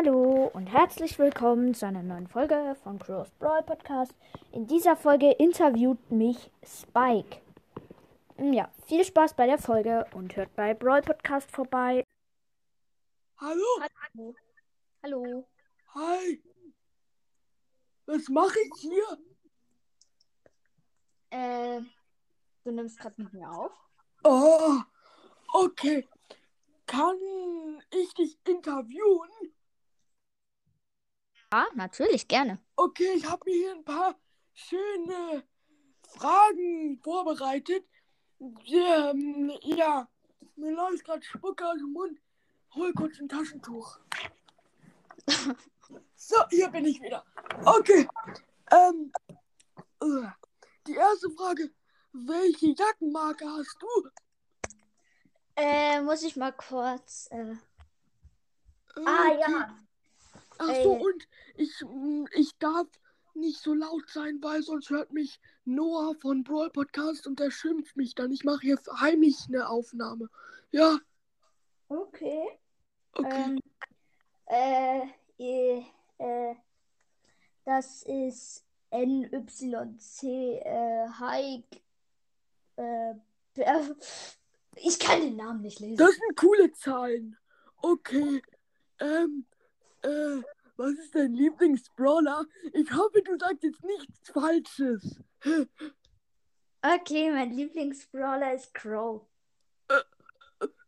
Hallo und herzlich willkommen zu einer neuen Folge von Crows Brawl Podcast. In dieser Folge interviewt mich Spike. Mm, Ja, viel Spaß bei der Folge und hört bei Brawl Podcast vorbei. Hallo? Hallo. Hallo. Hi. Was mache ich hier? Äh, du nimmst gerade mit mir auf? Oh, okay. Kann ich dich interviewen? Ja, natürlich, gerne. Okay, ich habe mir hier ein paar schöne Fragen vorbereitet. Ähm, ja, mir läuft gerade Spucke aus dem Mund. Hol kurz ein Taschentuch. so, hier bin ich wieder. Okay. Ähm, äh, die erste Frage. Welche Jackenmarke hast du? Äh, muss ich mal kurz. Äh... Äh, Ah, ja. Ach so, Äh. und ich, mm, ich darf nicht so laut sein, weil sonst hört mich Noah von Brawl Podcast und der schimpft mich dann. Ich mache hier heimlich eine Aufnahme. Ja, Okay. okay. Ähm, äh, äh, äh, das ist NYC, äh, Hike, äh, äh, ich kann den Namen nicht lesen. Das sind coole Zahlen. Okay. Ähm, äh, was ist dein Lieblingsbrawler? Ich hoffe, du sagst jetzt nichts Falsches. Okay, mein Lieblingsbrawler ist Crow.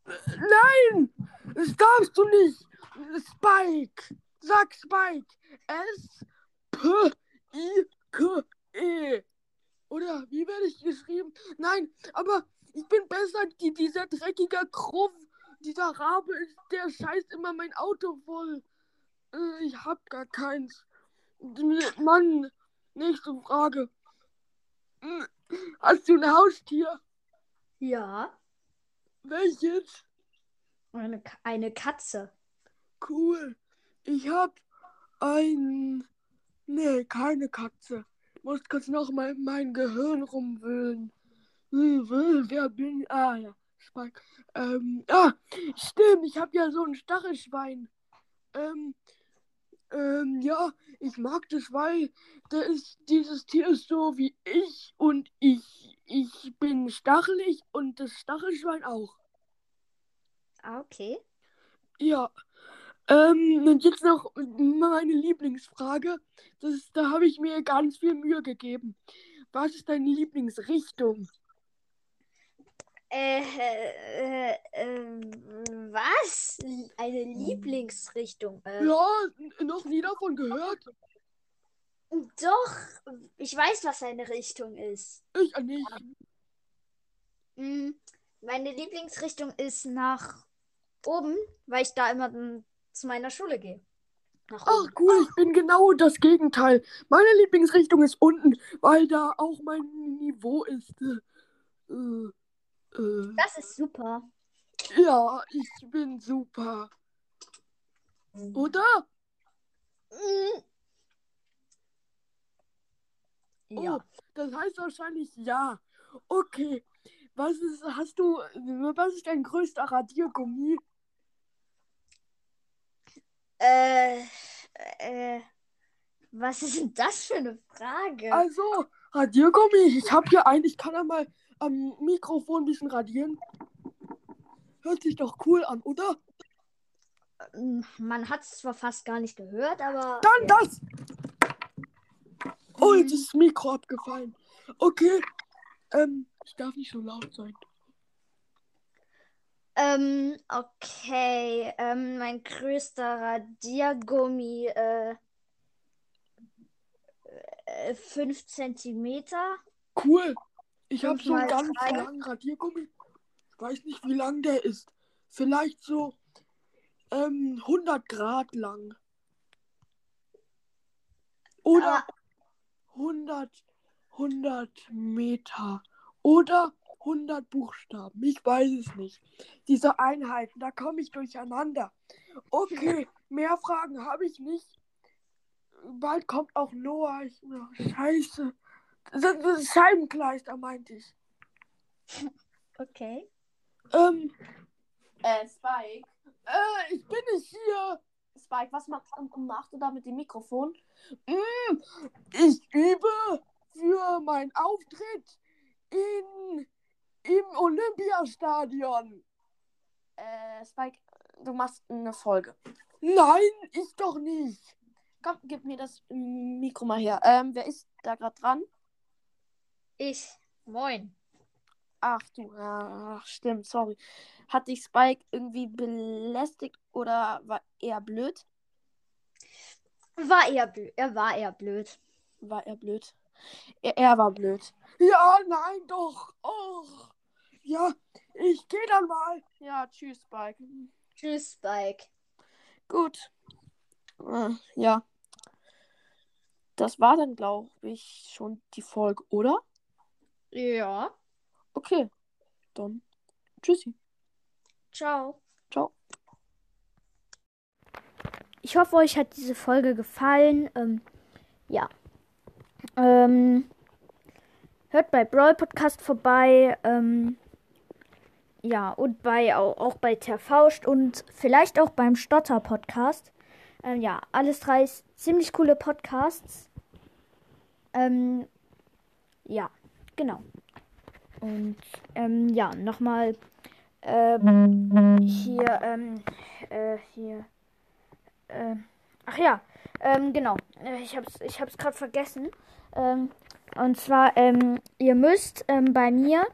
Nein! Das darfst du nicht! Spike! Sag Spike! S P I K E. Oder wie werde ich geschrieben? Nein, aber ich bin besser, die, dieser dreckige Kruff, dieser Rabe ist, der scheißt immer mein Auto voll. Äh, Ich hab gar keins. Mann, nächste Frage. Hast du ein Haustier? Ja, Welches? eine, eine Katze. Cool. Ich hab ein. Nee, keine Katze. Muss kurz noch mal in mein Gehirn rumwühlen. Hm, hm, Wer bin ich? Ah, ja. Spike. Ähm, ah, stimmt. Ich hab ja so ein Stachelschwein. Ähm, ähm, ja, ich mag das, weil da ist, dieses Tier ist so wie ich und ich, ich bin stachelig und das Stachelschwein auch. Ah, okay. Ja. Ähm, und jetzt noch meine Lieblingsfrage. Das ist, da habe ich mir ganz viel Mühe gegeben. Was ist deine Lieblingsrichtung? Äh, äh, äh, was? Eine Lieblingsrichtung? Äh, Ja, noch nie davon gehört. Doch, ich weiß, was seine Richtung ist. Ich äh, nicht. Mm, Meine Lieblingsrichtung ist nach oben, weil ich da immer mm, zu meiner Schule gehe. Ach cool, ich bin genau das Gegenteil. Meine Lieblingsrichtung ist unten, weil da auch mein Niveau ist. Äh, äh, Das ist super. Ja, ich bin super. Oder? Mm. Oh, Ja. das heißt wahrscheinlich ja. Okay. Was ist, hast du, was ist dein größter Radiergummi? Äh, äh, was ist denn das für eine Frage? Also, Radiergummi. Ich habe hier einen, ich kann ja mal am Mikrofon ein bisschen radieren. Hört sich doch cool an, oder? Man hat es zwar fast gar nicht gehört, aber. Dann ja. das! Oh, jetzt ist das Mikro abgefallen. Okay. Ähm, ich darf nicht so laut sein. Ähm, okay. Ähm, mein größter Radiergummi, äh, 5 Zentimeter. Cool. Ich habe so einen ganz langen Radiergummi. Ich weiß nicht, wie lang der ist. Vielleicht so ähm, 100 Grad lang. Oder Aber 100, 100 Meter. Oder 100 Buchstaben. Ich weiß es nicht. Diese Einheiten, da komme ich durcheinander. Okay, mehr Fragen habe ich nicht. Bald kommt auch Noah. Ich, oh, scheiße. Das, das ist Scheibenkleister, meinte ich. okay. Ähm, Äh, Spike. äh, ich bin nicht hier. Spike, was macht, machst du da mit dem Mikrofon? Mm, ich übe für meinen Auftritt in, im Olympiastadion. Äh, Spike, du machst eine Folge. Nein, ich doch nicht. Komm, gib mir das Mikro mal her. Ähm, wer ist da gerade dran? Ich. Moin. Ach du, ach, stimmt, sorry. Hat dich Spike irgendwie belästigt oder war er blöd? War eher blöd. Er war eher blöd. War er blöd? Er, er war blöd. Ja, nein, doch. Oh. Ja, ich gehe dann mal. Ja, tschüss, Spike. Tschüss, Spike. Gut. Äh, ja. Das war dann, glaube ich, schon die Folge, oder? Ja. Okay. Dann tschüssi. Ciao. Ciao. Ich hoffe, euch hat diese Folge gefallen. Ähm, ja. Ähm, hört bei Brawl Podcast vorbei. Ähm, ja, und bei auch, auch bei Terfauscht und vielleicht auch beim Stotter Podcast. Ähm, ja, alles drei ziemlich coole Podcasts. Ähm, ja, genau. Und ähm, ja, nochmal ähm, hier, ähm, äh, hier. Äh, ach ja, ähm, genau. Äh, Ich hab's, ich hab's gerade vergessen. Ähm, und zwar, ähm, ihr müsst ähm, bei mir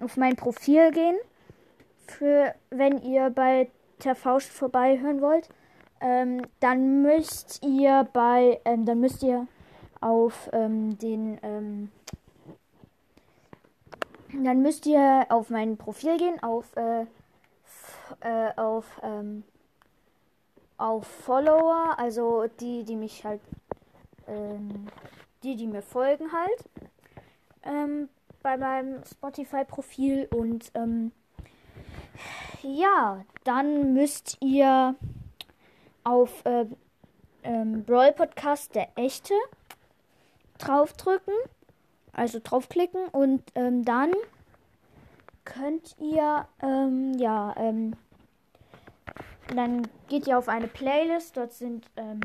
auf mein Profil gehen, für wenn ihr bei Terfauscht vorbeihören wollt. Ähm, dann müsst ihr bei, ähm, dann müsst ihr auf ähm, den, ähm, dann müsst ihr auf mein Profil gehen, auf, äh, äh, auf, ähm, auf Follower, also die, die mich halt, ähm, die, die mir folgen halt, ähm, bei meinem Spotify-Profil und, ähm, ja, dann müsst ihr auf äh, ähm, Brawl Podcast der echte draufdrücken, also draufklicken und ähm, dann könnt ihr ähm, ja ähm, dann geht ihr auf eine Playlist. Dort sind ähm,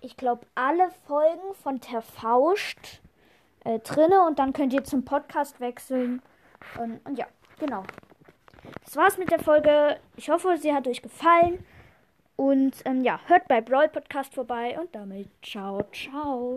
ich glaube alle Folgen von Terfauscht äh, drinne und dann könnt ihr zum Podcast wechseln und, und ja genau. Das war's mit der Folge. Ich hoffe, sie hat euch gefallen. Und ähm, ja, hört bei Brawl Podcast vorbei und damit ciao, ciao.